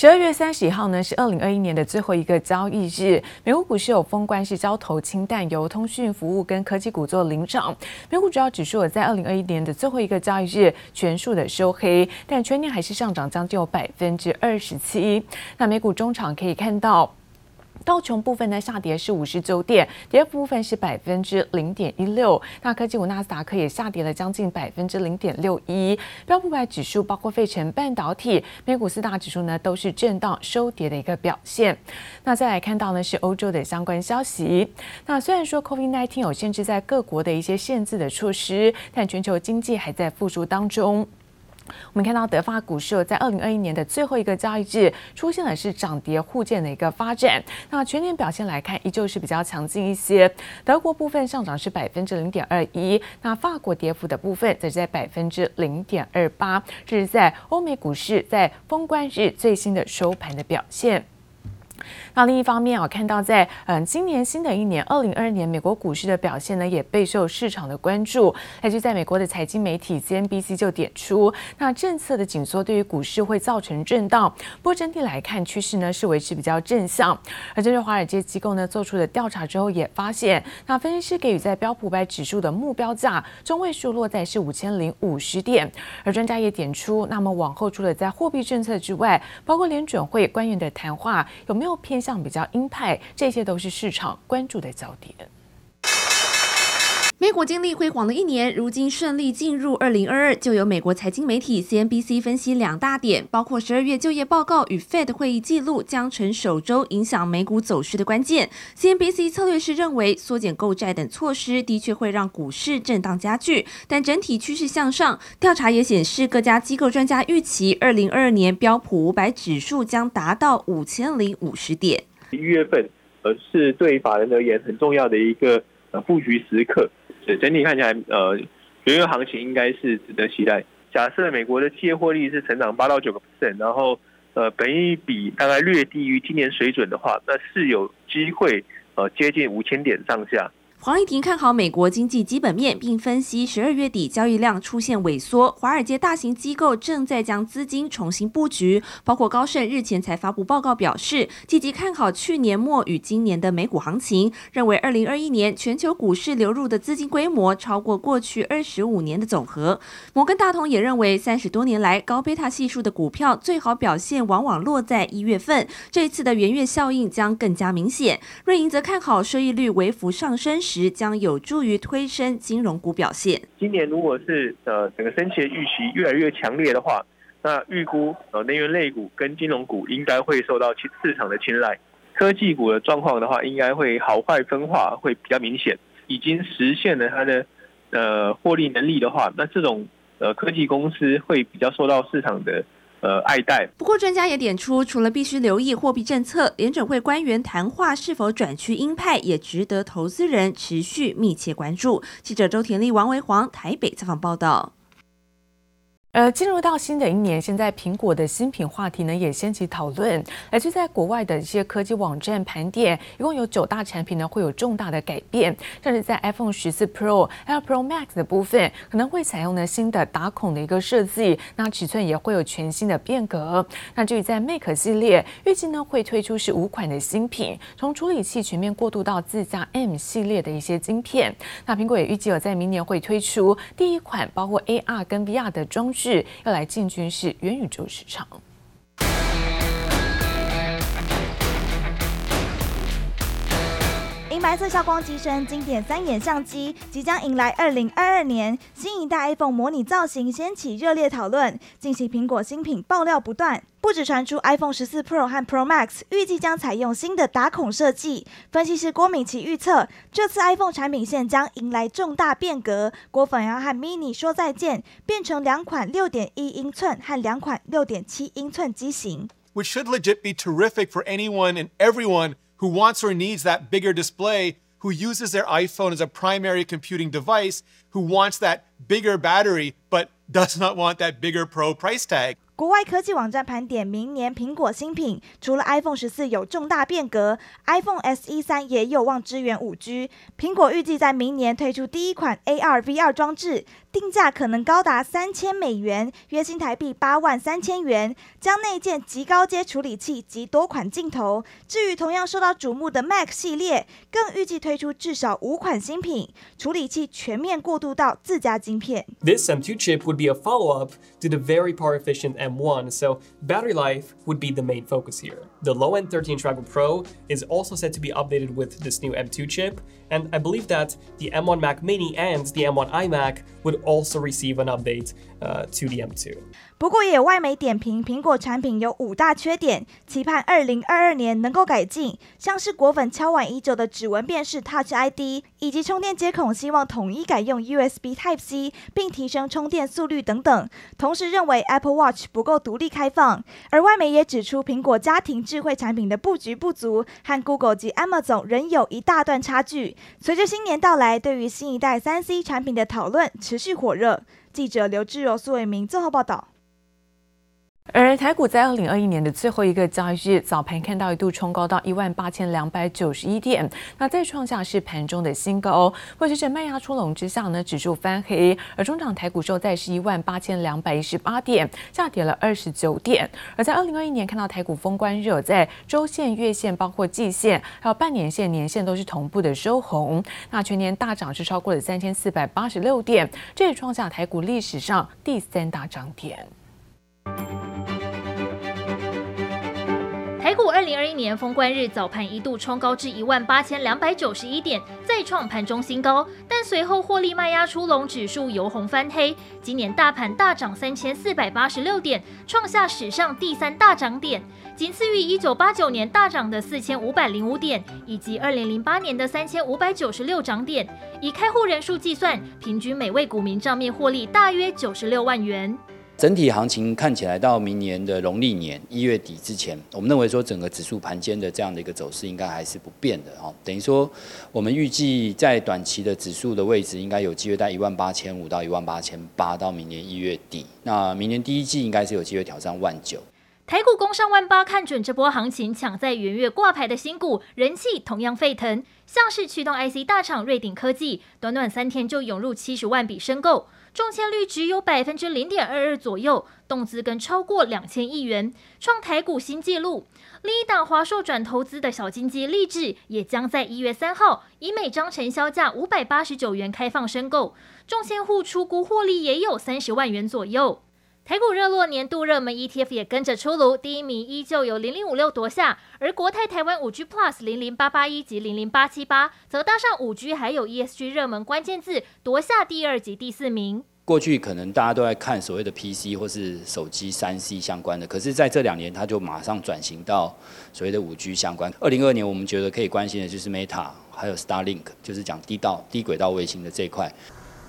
十二月三十一号呢，是二零二一年的最后一个交易日。美国股市有封关是交投清淡，由通讯服务跟科技股做领涨。美股主要指数在二零二一年的最后一个交易日全数的收黑，但全年还是上涨将近有百分之二十七。那美股中场可以看到。道琼部分呢下跌是五十九点，跌幅部分是百分之零点一六。那科技股纳斯达克也下跌了将近百分之零点六一。标普百指数包括费城半导体、美股四大指数呢都是震荡收跌的一个表现。那再来看到呢是欧洲的相关消息。那虽然说 COVID-19 有限制在各国的一些限制的措施，但全球经济还在复苏当中。我们看到德法股市在二零二一年的最后一个交易日出现了是涨跌互见的一个发展。那全年表现来看，依旧是比较强劲一些。德国部分上涨是百分之零点二一，那法国跌幅的部分则是在百分之零点二八。这是在欧美股市在封关日最新的收盘的表现。那另一方面，我看到在嗯今年新的一年二零二二年，美国股市的表现呢也备受市场的关注。那就在美国的财经媒体 CNBC 就点出，那政策的紧缩对于股市会造成震荡。不过整体来看，趋势呢是维持比较正向。而针对华尔街机构呢做出的调查之后也发现，那分析师给予在标普五百指数的目标价中位数落在是五千零五十点。而专家也点出，那么往后除了在货币政策之外，包括联准会官员的谈话有没有偏向比较鹰派，这些都是市场关注的焦点。美股经历辉煌的一年，如今顺利进入二零二二，就有美国财经媒体 CNBC 分析两大点，包括十二月就业报告与 Fed 会议记录将成首周影响美股走势的关键。CNBC 策略师认为，缩减购债等措施的确会让股市震荡加剧，但整体趋势向上。调查也显示，各家机构专家预期二零二二年标普五百指数将达到五千零五十点。一月份，呃，是对法人而言很重要的一个呃布局时刻。整体看起来，呃，原油行情应该是值得期待。假设美国的企业获利是成长八到九个 percent，然后呃，本益比大概略低于今年水准的话，那是有机会呃接近五千点上下。黄丽婷看好美国经济基本面，并分析十二月底交易量出现萎缩，华尔街大型机构正在将资金重新布局。包括高盛日前才发布报告表示，积极看好去年末与今年的美股行情，认为二零二一年全球股市流入的资金规模超过过去二十五年的总和。摩根大通也认为，三十多年来高贝塔系数的股票最好表现往往落在一月份，这次的元月效应将更加明显。瑞银则看好收益率微幅上升。时将有助于推升金融股表现。今年如果是呃整个升息的预期越来越强烈的话，那预估呃能源类股跟金融股应该会受到市场的青睐。科技股的状况的话，应该会好坏分化会比较明显。已经实现了它的呃获利能力的话，那这种呃科技公司会比较受到市场的。呃，爱戴。不过，专家也点出，除了必须留意货币政策，联准会官员谈话是否转趋鹰派，也值得投资人持续密切关注。记者周田丽、王维煌台北采访报道。呃，进入到新的一年，现在苹果的新品话题呢也掀起讨论。来自在国外的一些科技网站盘点，一共有九大产品呢会有重大的改变。像是在 iPhone 十四 Pro 还有 Pro Max 的部分，可能会采用呢新的打孔的一个设计，那尺寸也会有全新的变革。那至于在 Mac 系列，预计呢会推出是五款的新品，从处理器全面过渡到自家 M 系列的一些晶片。那苹果也预计有在明年会推出第一款包括 AR 跟 VR 的装。是要来进军是元宇宙市场。白色消光机身，经典三眼相机，即将迎来二零二二年。新一代 iPhone 模拟造型掀起热烈讨论，近期苹果新品爆料不断。不止传出 iPhone 十四 Pro 和 Pro Max 预计将采用新的打孔设计，分析师郭敏琪预测，这次 iPhone 产品线将迎来重大变革，果粉要和 Mini 说再见，变成两款六点一英寸和两款六点七英寸机型。Which should legit be terrific for anyone and everyone who wants or needs that bigger display, who uses their iPhone as a primary computing device, who wants that bigger battery but does not want that bigger Pro price tag. 国外科技网站盘点明年苹果新品，除了 iPhone 十四有重大变革，iPhone SE 三也有望支援五 G。苹果预计在明年推出第一款 AR VR 装置。定价可能高达三千美元，约新台币八万三千元，将内建极高阶处理器及多款镜头。至于同样受到瞩目的 Mac 系列，更预计推出至少五款新品，处理器全面过渡到自家晶片。This M2 chip would be a follow-up to the very power-efficient M. M1, so battery life would be the main focus here. The low-end 13-inch MacBook Pro is also set to be updated with this new M2 chip, and I believe that the M1 Mac Mini and the M1 iMac would also receive an update uh, to the M2. 不过也有外媒点评，苹果产品有五大缺点，期盼二零二二年能够改进，像是果粉敲碗已久的指纹辨识 Touch ID，以及充电接孔希望统一改用 USB Type C，并提升充电速率等等。同时认为 Apple Watch 不够独立开放，而外媒也指出苹果家庭 智慧产品的布局不足，和 Google 及 Amazon 仍有一大段差距。随着新年到来，对于新一代三 C 产品的讨论持续火热。记者刘志柔、苏伟明综合报道。而台股在二零二一年的最后一个交易日早盘看到一度冲高到一万八千两百九十一点，那再创下是盘中的新高。或者是卖压出笼之下呢，指数翻黑，而中场台股收在是一万八千两百一十八点，下跌了二十九点。而在二零二一年看到台股封关日，在周线、月线、包括季线，还有半年线、年线都是同步的收红。那全年大涨是超过了三千四百八十六点，这也创下台股历史上第三大涨点。台股二零二一年封关日早盘一度冲高至一万八千两百九十一点，再创盘中新高，但随后获利卖压出笼，指数由红翻黑。今年大盘大涨三千四百八十六点，创下史上第三大涨点，仅次于一九八九年大涨的四千五百零五点，以及二零零八年的三千五百九十六涨点。以开户人数计算，平均每位股民账面获利大约九十六万元。整体行情看起来到明年的农历年一月底之前，我们认为说整个指数盘间的这样的一个走势应该还是不变的哦。等于说，我们预计在短期的指数的位置应该有机会在一万八千五到一万八千八到明年一月底。那明年第一季应该是有机会挑战万九。台股攻上万八，看准这波行情，抢在元月挂牌的新股人气同样沸腾，像是驱动 IC 大厂瑞鼎科技，短短三天就涌入七十万笔申购。中签率只有百分之零点二二左右，动资更超过两千亿元，创台股新纪录。另一档华硕转投资的小金鸡励志，也将在一月三号以每张成销价五百八十九元开放申购，中签户出估获利也有三十万元左右。台股热络，年度热门 ETF 也跟着出炉，第一名依旧由零零五六夺下，而国泰台湾五 G Plus 零零八八一及零零八七八则搭上五 G 还有 ESG 热门关键字，夺下第二及第四名。过去可能大家都在看所谓的 PC 或是手机三 C 相关的，可是在这两年，它就马上转型到所谓的五 G 相关。二零二二年，我们觉得可以关心的就是 Meta 还有 Starlink，就是讲低道低轨道卫星的这一块。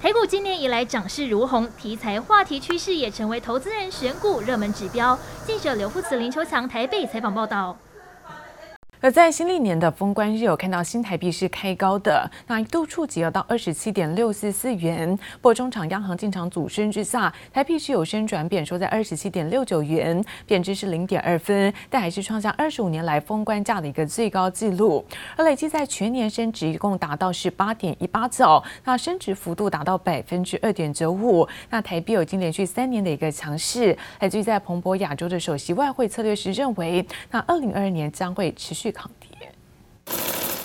台股今年以来涨势如虹，题材话题趋势也成为投资人选股热门指标。记者刘富慈、林秋强台北采访报道。而在新历年的封关日，有看到新台币是开高的，那一度触及了到二十七点六四四元。不过中场央行进场阻升之下，台币是有升转贬，收在二十七点六九元，贬值是零点二分，但还是创下二十五年来封关价的一个最高纪录。而累计在全年升值一共达到是八点一八兆，那升值幅度达到百分之二点九五。那台币有已经连续三年的一个强势。来自于在彭博亚洲的首席外汇策略师认为，那二零二二年将会持续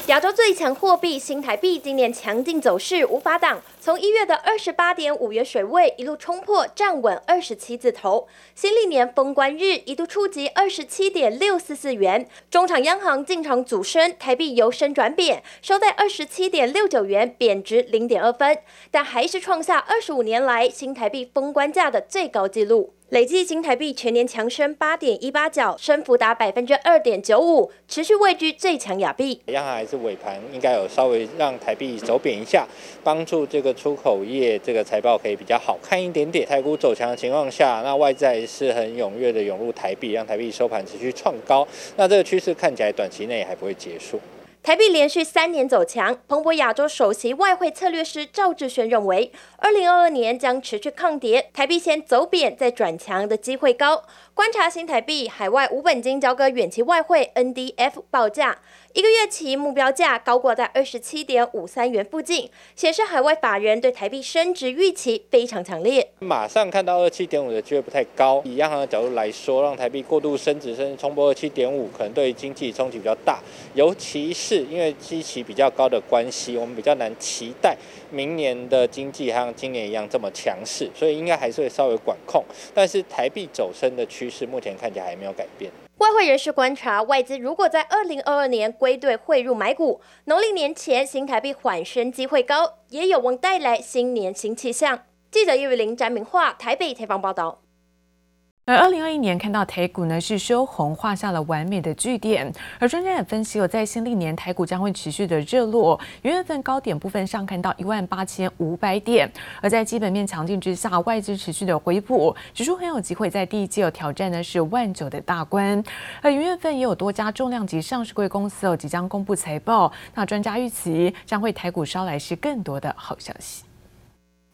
亚洲最强货币新台币今年强劲走势无法挡，从一月的二十八点五元水位一路冲破，站稳二十七字头。新历年封关日一度触及二十七点六四四元，中场央行进场阻升，台币由升转贬，收在二十七点六九元，贬值零点二分，但还是创下二十五年来新台币封关价的最高纪录。累计新台币全年强升八点一八角，升幅达百分之二点九五，持续位居最强亚币。央行还是尾盘应该有稍微让台币走贬一下，帮助这个出口业这个财报可以比较好看一点点。台股走强的情况下，那外债是很踊跃的涌入台币，让台币收盘持续创高。那这个趋势看起来短期内还不会结束。台币连续三年走强，彭博亚洲首席外汇策略师赵志轩认为，二零二二年将持续抗跌，台币先走贬再转强的机会高。观察新台币海外无本金交割远期外汇 NDF 报价，一个月期目标价高过在二十七点五三元附近，显示海外法人对台币升值预期非常强烈。马上看到二七点五的机会不太高，以央行的角度来说，让台币过度升值甚至冲破二七点五，可能对经济冲击比较大，尤其是因为基期比较高的关系，我们比较难期待明年的经济像今年一样这么强势，所以应该还是会稍微管控，但是台币走升的趋势目前看起来还没有改变。外汇人士观察，外资如果在二零二二年归队汇入买股，农历年前新台币缓升机会高，也有望带来新年新气象。记者叶玉玲、詹明化台北采访报道。而二零二一年看到台股呢是收红，画下了完美的句点。而专家也分析，有在新历年台股将会持续的热络，元月份高点部分上看到一万八千五百点。而在基本面强劲之下，外资持续的回补，指数很有机会在第一季有挑战的是万九的大关。而元月份也有多家重量级上市柜公司哦即将公布财报，那专家预期将会台股捎来是更多的好消息。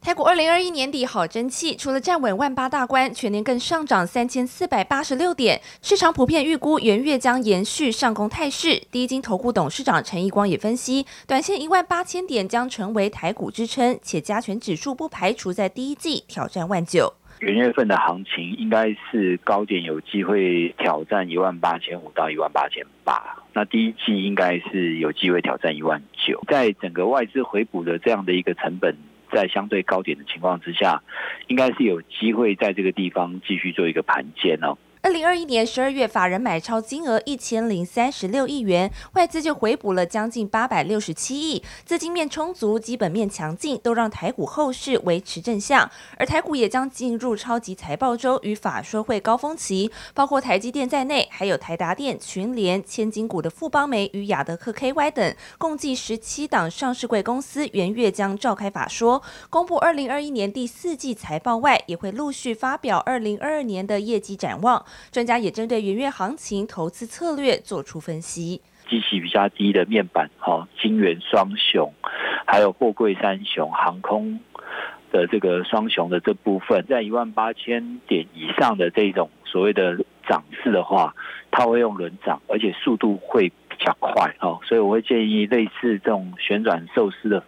台股二零二一年底好争气，除了站稳万八大关，全年更上涨三千四百八十六点。市场普遍预估元月将延续上攻态势。第一金投顾董事长陈义光也分析，短线一万八千点将成为台股支撑，且加权指数不排除在第一季挑战万九。元月份的行情应该是高点有机会挑战一万八千五到一万八千八，那第一季应该是有机会挑战一万九。在整个外资回补的这样的一个成本。在相对高点的情况之下，应该是有机会在这个地方继续做一个盘间哦。二零二一年十二月，法人买超金额一千零三十六亿元，外资就回补了将近八百六十七亿，资金面充足，基本面强劲，都让台股后市维持正向。而台股也将进入超级财报周与法说会高峰期，包括台积电在内，还有台达电、群联、千金股的富邦媒与亚德克 KY 等，共计十七档上市柜公司元月将召开法说，公布二零二一年第四季财报外，也会陆续发表二零二二年的业绩展望。专家也针对元月行情投资策略做出分析。机器比较低的面板，哈，金元双雄，还有货柜三雄，航空的这个双雄的这部分，在一万八千点以上的这种所谓的涨势的话，它会用轮涨，而且速度会比较快，哈，所以我会建议类似这种旋转寿司的。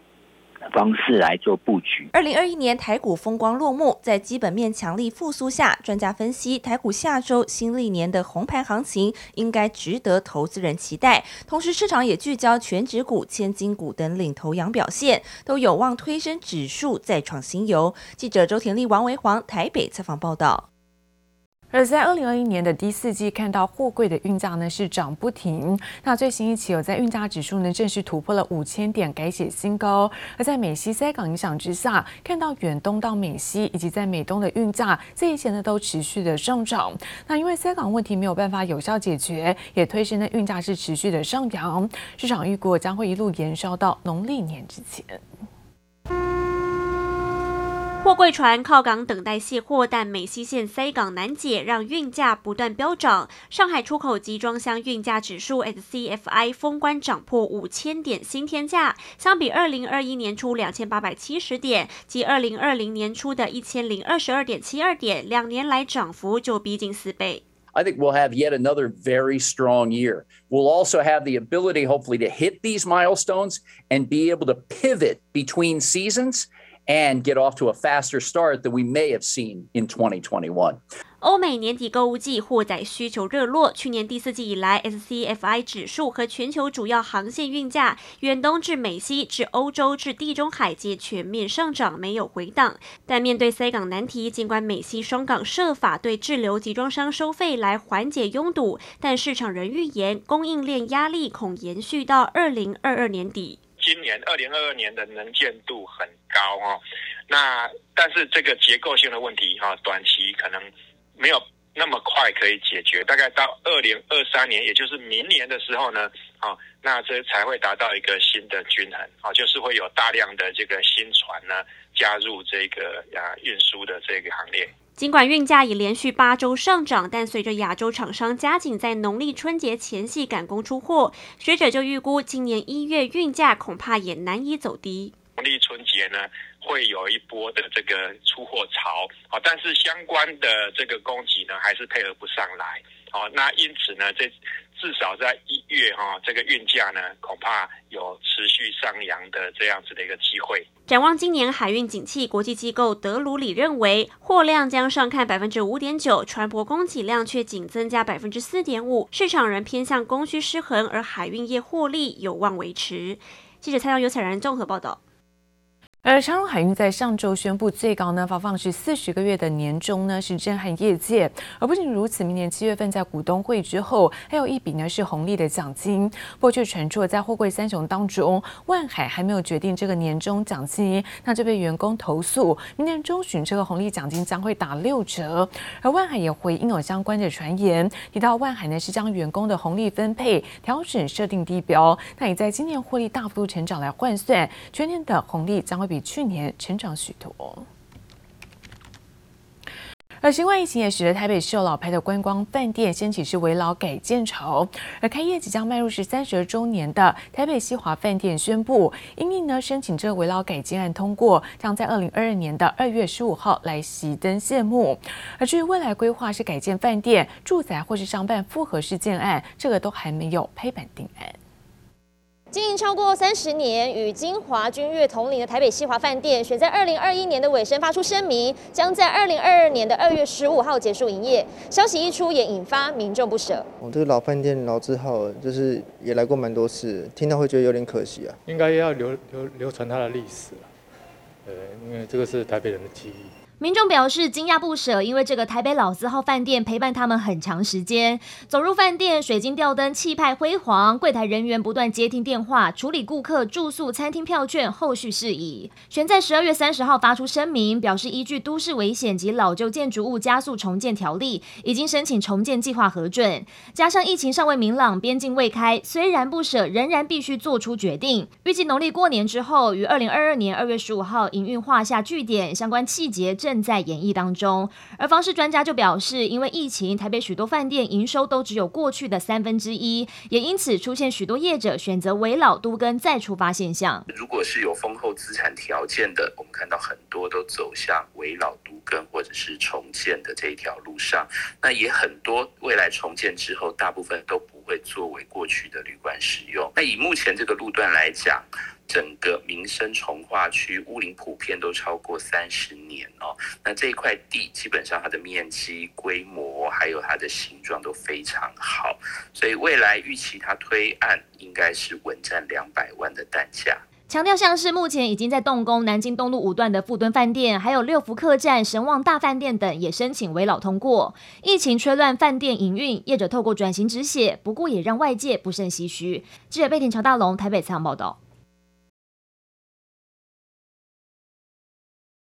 方式来做布局。二零二一年台股风光落幕，在基本面强力复苏下，专家分析台股下周新历年的红盘行情应该值得投资人期待。同时，市场也聚焦全值股、千金股等领头羊表现，都有望推升指数再创新猷。记者周田丽、王维煌台北采访报道。而在二零二一年的第四季，看到货柜的运价呢是涨不停。那最新一期有在运价指数呢正式突破了五千点，改写新高。而在美西塞港影响之下，看到远东到美西以及在美东的运价这一些呢都持续的上涨。那因为塞港问题没有办法有效解决，也推升的运价是持续的上扬。市场预估将会一路延烧到农历年之前。货柜船靠港等待卸货，但美西线塞港难解，让运价不断飙涨。上海出口集装箱运价指数 SCFI 封关涨破五千点新天价，相比二零二一年初两千八百七十点及二零二零年初的一千零二十二点七二点，两年来涨幅就逼近四倍。I think we'll have yet another very strong year. We'll also have the ability, hopefully, to hit these milestones and be able to pivot between seasons. And get off to a faster start than we may have seen in 2021. 欧美年底购物季货载需求热络，去年第四季以来，SCFI 指数和全球主要航线运价，远东至美西至欧洲至地中海皆全面上涨，没有回档。但面对塞港难题，尽管美西双港设法对滞留集装箱收费来缓解拥堵，但市场仍预言供应链压力恐延续到二零二二年底。今年二零二二年的能见度很高哦，那但是这个结构性的问题哈，短期可能没有那么快可以解决，大概到二零二三年，也就是明年的时候呢，啊，那这才会达到一个新的均衡，啊，就是会有大量的这个新船呢加入这个啊运输的这个行列。尽管运价已连续八周上涨，但随着亚洲厂商加紧在农历春节前夕赶工出货，学者就预估今年一月运价恐怕也难以走低。农历春节呢，会有一波的这个出货潮，啊，但是相关的这个供给呢，还是配合不上来，好，那因此呢，这至少在一月哈，这个运价呢，恐怕有持续上扬的这样子的一个机会。展望今年海运景气，国际机构德鲁里认为，货量将上看百分之五点九，船舶供给量却仅增加百分之四点五，市场仍偏向供需失衡，而海运业获利有望维持。记者蔡阳、尤彩然综合报道。而长荣海运在上周宣布，最高呢发放是四十个月的年终呢，是震撼业界。而不仅如此，明年七月份在股东会之后，还有一笔呢是红利的奖金。不过却传出了在货柜三雄当中，万海还没有决定这个年终奖金，那就被员工投诉，明年中旬这个红利奖金将会打六折。而万海也回应有相关的传言，提到万海呢是将员工的红利分配调整设定地标，那也在今年获利大幅度成长来换算，全年的红利将会比去年成长许多，而新冠疫情也使得台北市有老牌的观光饭店掀起是围老改建潮。而开业即将迈入是三十二周年的台北西华饭店宣布，因应呢申请这个危老改建案通过，将在二零二二年的二月十五号来熄灯谢幕。而至于未来规划是改建饭店、住宅或是商办复合式建案，这个都还没有拍板定案。经营超过三十年，与金华君悦同龄的台北西华饭店，选在二零二一年的尾声发出声明，将在二零二二年的二月十五号结束营业。消息一出，也引发民众不舍。我、哦、这个老饭店老字号，就是也来过蛮多次，听到会觉得有点可惜啊。应该要留留流传它的历史，呃，因为这个是台北人的记忆。民众表示惊讶不舍，因为这个台北老字号饭店陪伴他们很长时间。走入饭店，水晶吊灯气派辉煌，柜台人员不断接听电话，处理顾客住宿、餐厅票券后续事宜。选在十二月三十号发出声明，表示依据都市危险及老旧建筑物加速重建条例，已经申请重建计划核准。加上疫情尚未明朗，边境未开，虽然不舍，仍然必须做出决定。预计农历过年之后，于二零二二年二月十五号营运画下句点，相关细节正正在演绎当中，而房市专家就表示，因为疫情，台北许多饭店营收都只有过去的三分之一，也因此出现许多业者选择危老都更再出发现象。如果是有丰厚资产条件的，我们看到很多都走向危老都更或者是重建的这一条路上，那也很多未来重建之后，大部分都不会作为过去的旅馆使用。那以目前这个路段来讲，整个民生重划区屋龄普遍都超过三十年哦，那这一块地基本上它的面积、规模还有它的形状都非常好，所以未来预期它推案应该是稳占两百万的单价。强调像是目前已经在动工南京东路五段的富敦饭店，还有六福客栈、神旺大饭店等也申请围老通过。疫情吹乱饭店营运，业者透过转型止血，不过也让外界不胜唏嘘。记者贝田乔大龙台北采访报道。